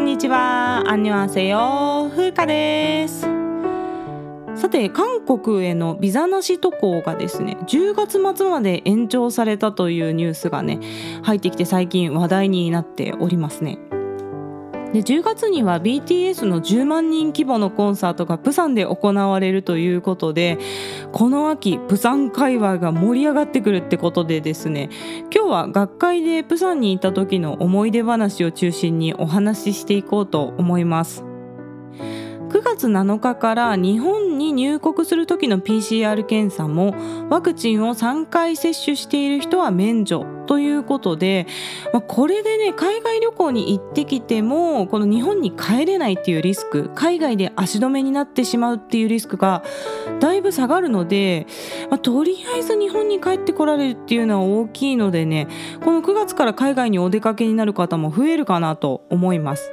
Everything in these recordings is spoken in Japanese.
こんにちは。アンニョンセヨ風花です。さて韓国へのビザなし渡航がですね10月末まで延長されたというニュースがね入ってきて最近話題になっておりますね。で10月には BTS の10万人規模のコンサートがプサンで行われるということでこの秋プサン界隈が盛り上がってくるってことでですね今日は学会でプサンに行った時の思い出話を中心にお話ししていこうと思います。9月7日から日本に入国する時の PCR 検査もワクチンを3回接種している人は免除ということで、まあ、これでね海外旅行に行ってきてもこの日本に帰れないっていうリスク海外で足止めになってしまうっていうリスクがだいぶ下がるので、まあ、とりあえず日本に帰ってこられるっていうのは大きいのでねこの9月から海外にお出かけになる方も増えるかなと思います。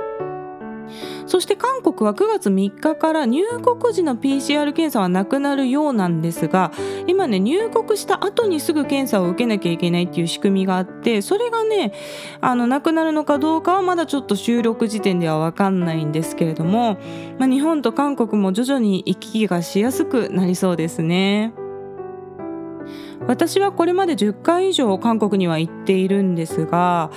そして韓国は9月3日から入国時の PCR 検査はなくなるようなんですが今ね入国した後にすぐ検査を受けなきゃいけないっていう仕組みがあってそれがねあのなくなるのかどうかはまだちょっと収録時点では分かんないんですけれども、まあ、日本と韓国も徐々に行き来がしやすくなりそうですね。私はこれまで10回以上韓国には行っているんですが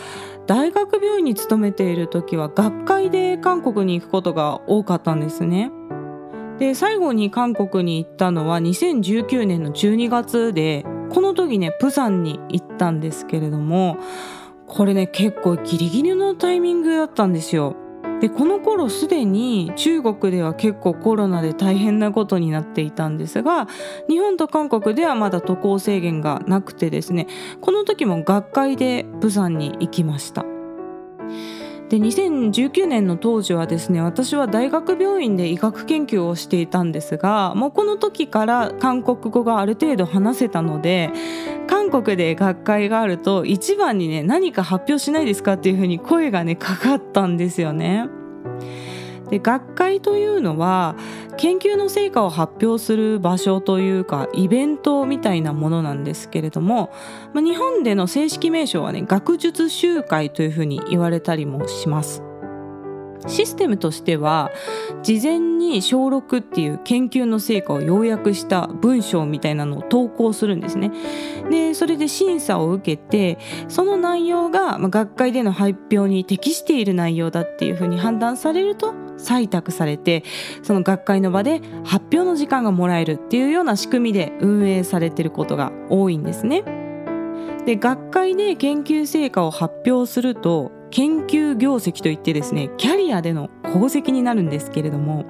大学病院に勤めている時は学会で韓国に行くことが多かったんですね。で最後に韓国に行ったのは2019年の12月でこの時ねプサンに行ったんですけれどもこれね結構ギリギリのタイミングだったんですよ。でこの頃すでに中国では結構コロナで大変なことになっていたんですが日本と韓国ではまだ渡航制限がなくてですねこの時も学会で釜山に行きました。で2019年の当時はですね私は大学病院で医学研究をしていたんですがもうこの時から韓国語がある程度話せたので韓国で学会があると一番にね何か発表しないですかっていうふうに声がねかかったんですよね。で学会というのは研究の成果を発表する場所というかイベントみたいなものなんですけれども、まあ、日本での正式名称はね学術集会というふうに言われたりもします。システムとしては事前に小6っていう研究の成果を要約した文章みたいなのを投稿するんですね。でそれで審査を受けてその内容が学会での発表に適している内容だっていうふうに判断されると採択されてその学会の場で発表の時間がもらえるっていうような仕組みで運営されてることが多いんですね。で学会で研究成果を発表すると研究業績といってですねキャリアでの功績になるんですけれども、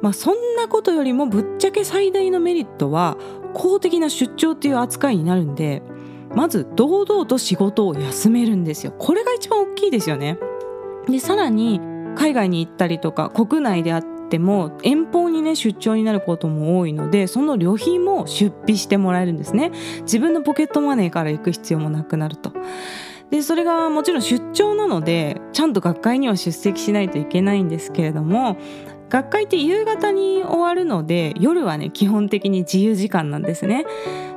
まあ、そんなことよりもぶっちゃけ最大のメリットは公的な出張っていう扱いになるんでまず堂々と仕事を休めるんですよ。これが一番大きいですよね。でさらに海外に行ったりとか国内であっても遠方にね出張になることも多いのでその旅費も出費してもらえるんですね。自分のポケットマネーから行く必要もなくなると。でそれがもちろん出張なのでちゃんと学会には出席しないといけないんですけれども学会って夕方に終わるので夜はね基本的に自由時間なんですね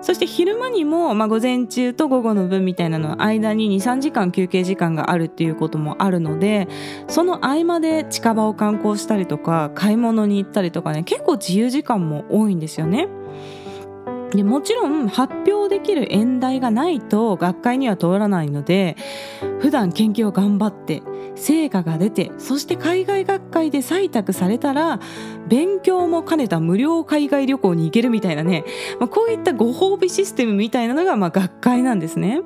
そして昼間にも、まあ、午前中と午後の分みたいなの間に23時間休憩時間があるっていうこともあるのでその合間で近場を観光したりとか買い物に行ったりとかね結構自由時間も多いんですよね。でもちろん発表できる演題がないと学会には通らないので普段研究を頑張って成果が出てそして海外学会で採択されたら勉強も兼ねた無料海外旅行に行けるみたいなね、まあ、こういったご褒美システムみたいなのがまあ学会なんですね。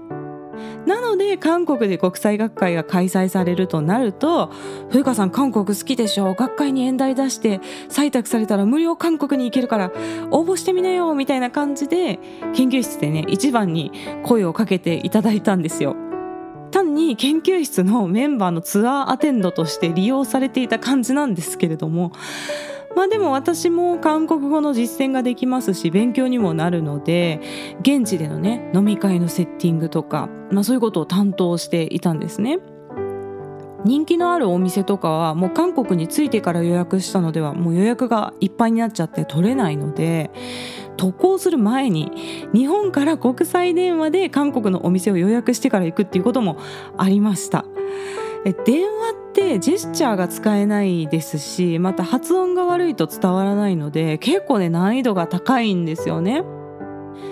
なので韓国で国際学会が開催されるとなると冬川さん韓国好きでしょ学会に演題出して採択されたら無料韓国に行けるから応募してみなよみたいな感じで研究室でね一番に声をかけていただいたんですよ。単に研究室のメンバーのツアーアテンドとして利用されていた感じなんですけれどもまあでも私も韓国語の実践ができますし勉強にもなるので現地でのね飲み会のセッティングとか、まあ、そういうことを担当していたんですね。人気のあるお店とかはもう韓国に着いてから予約したのではもう予約がいっぱいになっちゃって取れないので渡航する前に日本から国際電話で韓国のお店を予約してから行くっていうこともありました。え電話ってジェスチャーが使えないですしまた発音が悪いと伝わらないので結構ね難易度が高いんですよね。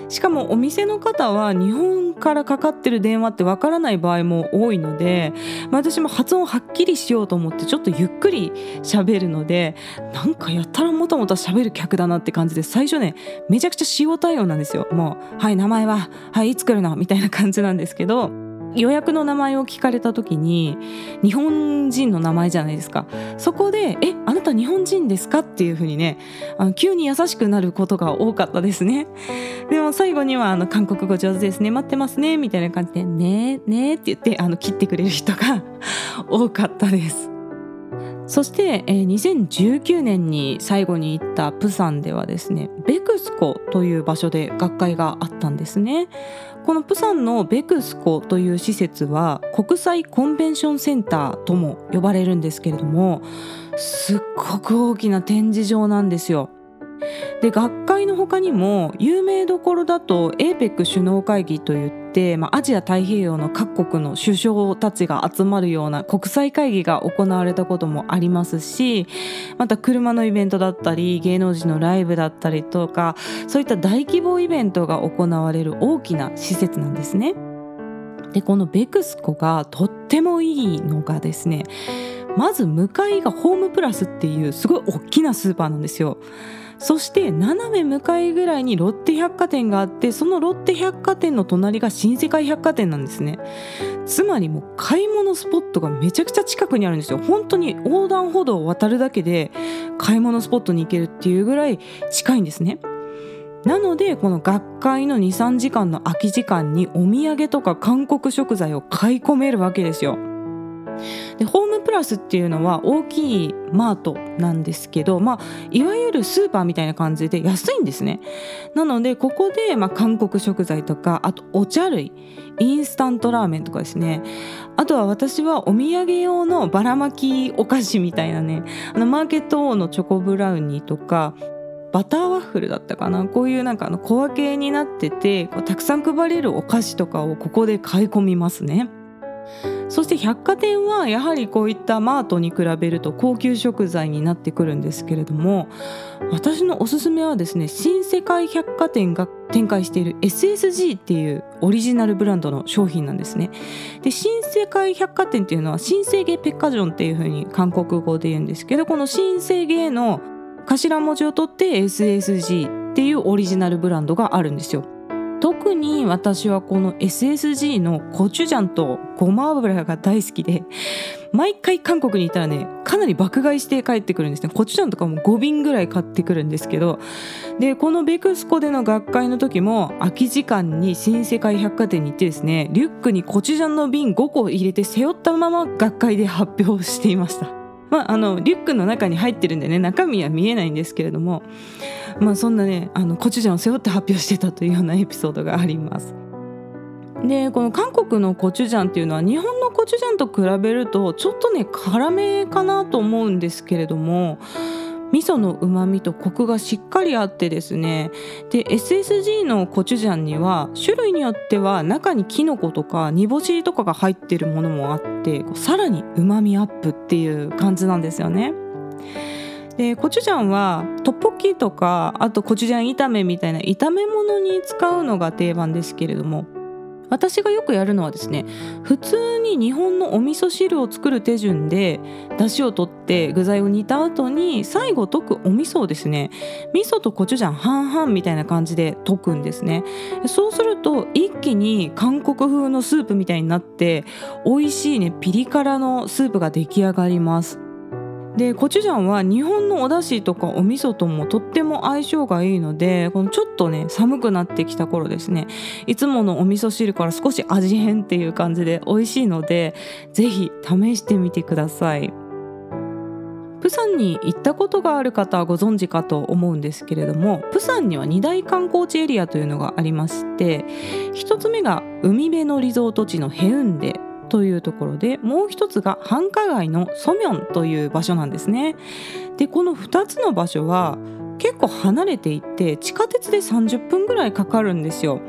しかもお店の方は日本からかかってる電話ってわからない場合も多いので、まあ、私も発音はっきりしようと思ってちょっとゆっくり喋るのでなんかやったらもたもた喋る客だなって感じで最初ねめちゃくちゃ塩対応なんですよもう「はい名前ははいいつ来るの?」みたいな感じなんですけど予約の名前を聞かれた時に日本人の名前じゃないですかそこで「えあなた日本人ですか?」っていう風にねあの急に優しくなることが多かったですね でも最後にはあの「韓国語上手ですね待ってますね」みたいな感じで「ねえねえ」って言ってあの切ってくれる人が 多かったですそして、えー、2019年に最後に行ったプサンではですねベクスコという場所で学会があったんですね。このプサンのベクスコという施設は国際コンベンションセンターとも呼ばれるんですけれどもすっごく大きな展示場なんですよ。で学会の他にも有名どころだと APEC 首脳会議といってて、まあ、アジア太平洋の各国の首相たちが集まるような国際会議が行われたこともありますしまた車のイベントだったり芸能人のライブだったりとかそういった大規模イベントが行われる大きな施設なんですね。でこのベクスコがとってもいいのがですねまず向かいがホームプラスっていうすごい大きなスーパーなんですよ。そして斜め向かいぐらいにロッテ百貨店があってそのロッテ百貨店の隣が新世界百貨店なんですね。つまりもう買い物スポットがめちゃくちゃ近くにあるんですよ。本当に横断歩道を渡るだけで買い物スポットに行けるっていうぐらい近いんですね。なのでこの学会の23時間の空き時間にお土産とか韓国食材を買い込めるわけですよ。でホームプラスっていうのは大きいマートなんですけど、まあ、いわゆるスーパーみたいな感じで安いんですね。なのでここで、まあ、韓国食材とかあとお茶類インスタントラーメンとかですね。あとは私はお土産用のばらまきお菓子みたいなねあのマーケットのチョコブラウニーとかバターワッフルだったかな。こういうなんかあの小分けになっててこうたくさん配れるお菓子とかをここで買い込みますね。そして百貨店はやはりこういったマートに比べると高級食材になってくるんですけれども私のおすすめはですね新世界百貨店が展開している SSG っていうオリジナルブランドの商品なんですね。で新世界百貨店っていうのは新生芸ペッカジョンっていう風に韓国語で言うんですけどこの新生芸の頭文字を取って SSG っていうオリジナルブランドがあるんですよ。特に私はこの SSG のコチュジャンとごま油が大好きで毎回韓国にいたらねかなり爆買いして帰ってくるんですね。コチュジャンとかも5瓶ぐらい買ってくるんですけどでこのベクスコでの学会の時も空き時間に新世界百貨店に行ってですねリュックにコチュジャンの瓶5個入れて背負ったまま学会で発表していました。まあ、あのリュックの中に入ってるんでね中身は見えないんですけれどもまあ、そんなねあのコチュジャンを背負って発表してたというようなエピソードがあります。でこの韓国のコチュジャンっていうのは日本のコチュジャンと比べるとちょっとね辛めかなと思うんですけれども味噌のうまみとコクがしっかりあってですねで SSG のコチュジャンには種類によっては中にキノコとか煮干しとかが入ってるものもあってさらにうまみアップっていう感じなんですよね。でコチュジャンはトッポッキとかあとコチュジャン炒めみたいな炒め物に使うのが定番ですけれども私がよくやるのはですね普通に日本のお味噌汁を作る手順で出汁を取って具材を煮た後に最後溶くお味噌をですね味噌とコチュジャン半々みたいな感じで溶くんですね。そうすると一気に韓国風のスープみたいになって美味しいねピリ辛のスープが出来上がります。でコチュジャンは日本のお出汁とかお味噌ともとっても相性がいいのでこのちょっとね寒くなってきた頃ですねいつものお味噌汁から少し味変っていう感じで美味しいので是非試してみてください。プサンに行ったことがある方はご存知かと思うんですけれどもプサンには2大観光地エリアというのがありまして1つ目が海辺のリゾート地のヘウンデというところでもう一つが繁華街のソミョンという場所なんですね。でこの2つの場所は結構離れていて地下鉄で30分ぐらいかかるんですよ。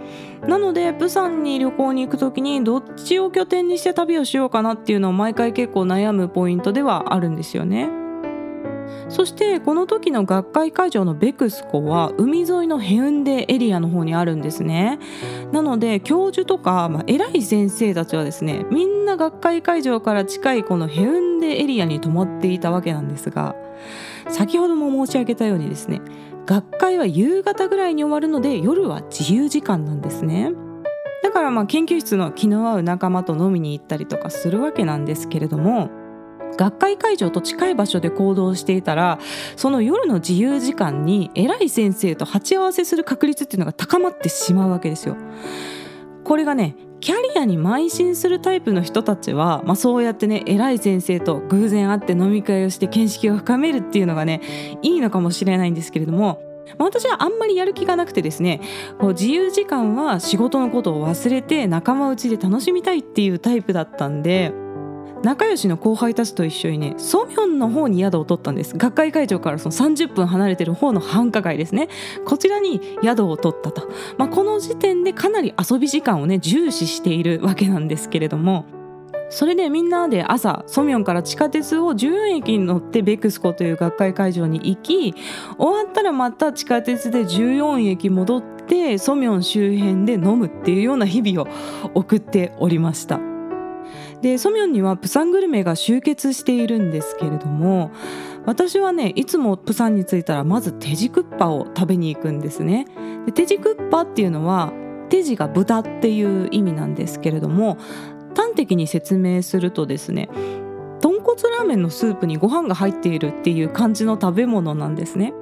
なのでプサンに旅行に行く時にどっちを拠点にして旅をしようかなっていうのを毎回結構悩むポイントではあるんですよね。そしてこの時の学会会場のベクスコは海沿いのヘウンデエリアの方にあるんですね。なので教授とか、まあ、偉い先生たちはですねみんな学会会場から近いこのヘウンデエリアに泊まっていたわけなんですが先ほども申し上げたようにですね学会は夕方ぐらいに終わるので夜は自由時間なんですね。だからまあ研究室の気の合う仲間と飲みに行ったりとかするわけなんですけれども学会会場と近い場所で行動していたらその夜の自由時間に偉い先生と鉢合わせする確率っていうのが高まってしまうわけですよ。これがねキャリアに邁進するタイプの人たちは、まあ、そうやってね偉い先生と偶然会って飲み会をして見識を深めるっていうのがねいいのかもしれないんですけれども私はあんまりやる気がなくてですねこう自由時間は仕事のことを忘れて仲間内で楽しみたいっていうタイプだったんで仲良しの後輩たちと一緒にねソミョンの方に宿を取ったんです。学会会場からその30分離れてる方の繁華街ですね。こちらに宿を取ったと、まあ、この時点でかなり遊び時間をね重視しているわけなんですけれども。それでみんなで朝ソミョンから地下鉄を14駅に乗ってベクスコという学会会場に行き終わったらまた地下鉄で14駅戻ってソミョン周辺で飲むっていうような日々を送っておりました。でソミョンにはプサングルメが集結しているんですけれども私はねいつもプサンに着いたらまずテジクッパを食べに行くんですね。でテジクッパっていうのはテジが豚っていう意味なんですけれども端的に説明するとですね豚骨ラーメンのスープにご飯が入っているっていう感じの食べ物なんですね。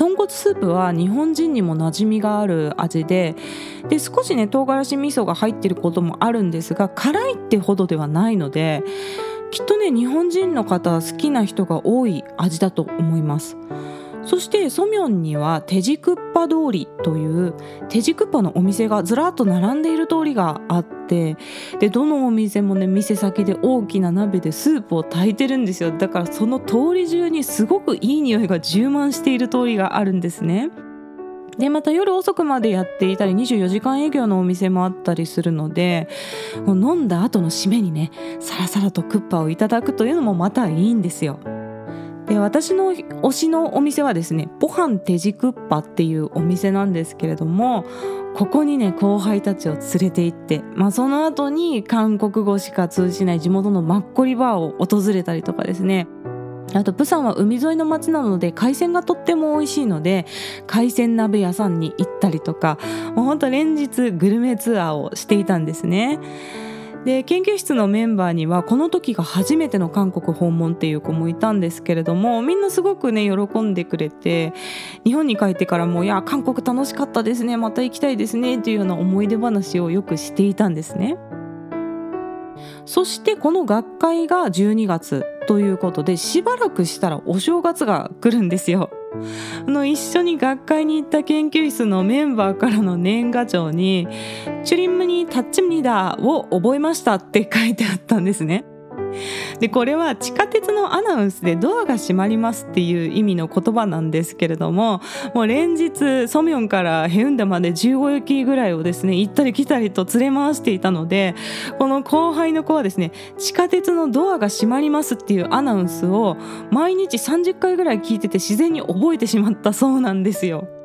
豚骨スープは日本人にも馴染みがある味でで少しね唐辛子味噌が入ってることもあるんですが辛いってほどではないのできっとね日本人の方好きな人が多い味だと思います。そしてソミョンにはテジクッパ通りというテジクッパのお店がずらっと並んでいる通りがあってでどのお店もね店先で大きな鍋でスープを炊いてるんですよだからその通り中にすごくいい匂いが充満している通りがあるんですね。でまた夜遅くまでやっていたり24時間営業のお店もあったりするので飲んだ後の締めにねさらさらとクッパをいただくというのもまたいいんですよ。で私の推しのお店はですねポハンテジクッパっていうお店なんですけれどもここにね後輩たちを連れて行って、まあ、その後に韓国語しか通じない地元のマッコリバーを訪れたりとかですねあとプサンは海沿いの町なので海鮮がとっても美味しいので海鮮鍋屋さんに行ったりとかもうほんと連日グルメツアーをしていたんですね。で研究室のメンバーにはこの時が初めての韓国訪問っていう子もいたんですけれどもみんなすごくね喜んでくれて日本に帰ってからも「いや韓国楽しかったですねまた行きたいですね」っていうような思い出話をよくしていたんですね。そしてこの学会が12月ということでしばらくしたらお正月が来るんですよ。の一緒に学会に行った研究室のメンバーからの年賀状に「チュリンムにタッチミダーを覚えました」って書いてあったんですね。でこれは地下鉄のアナウンスでドアが閉まりますっていう意味の言葉なんですけれどももう連日ソミョンからヘウンダまで15駅ぐらいをですね行ったり来たりと連れ回していたのでこの後輩の子はですね地下鉄のドアが閉まりますっていうアナウンスを毎日30回ぐらい聞いてて自然に覚えてしまったそうなんですよ。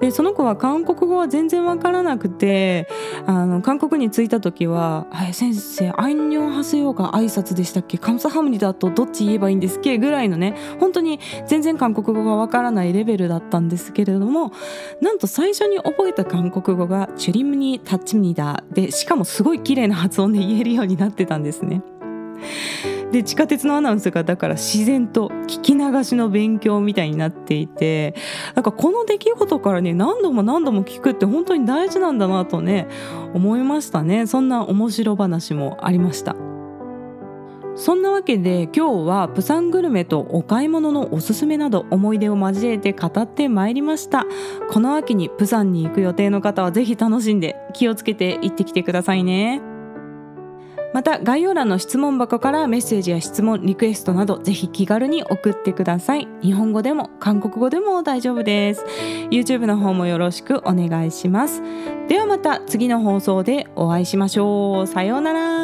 でその子は韓国語は全然わからなくてあの韓国に着いた時は「はい、先生アイニョンハセヨが挨拶でしたっけ？カムサハムニだとどっち言えばいいんですっけ?」ぐらいのね本当に全然韓国語がわからないレベルだったんですけれどもなんと最初に覚えた韓国語が「チュリムニタッチミニダ」でしかもすごい綺麗な発音で言えるようになってたんですね。で地下鉄のアナウンスがだから自然と聞き流しの勉強みたいになっていてなんかこの出来事からね何度も何度も聞くって本当に大事なんだなとね思いましたね。そんな面白話もありました。そんなわけで今日はプサングルメとお買い物のおすすめなど思い出を交えて語ってまいりました。この秋にプサンに行く予定の方はぜひ楽しんで気をつけて行ってきてくださいね。また概要欄の質問箱からメッセージや質問リクエストなどぜひ気軽に送ってください。日本語でも韓国語でも大丈夫です。YouTube の方もよろしくお願いします。ではまた次の放送でお会いしましょう。さようなら。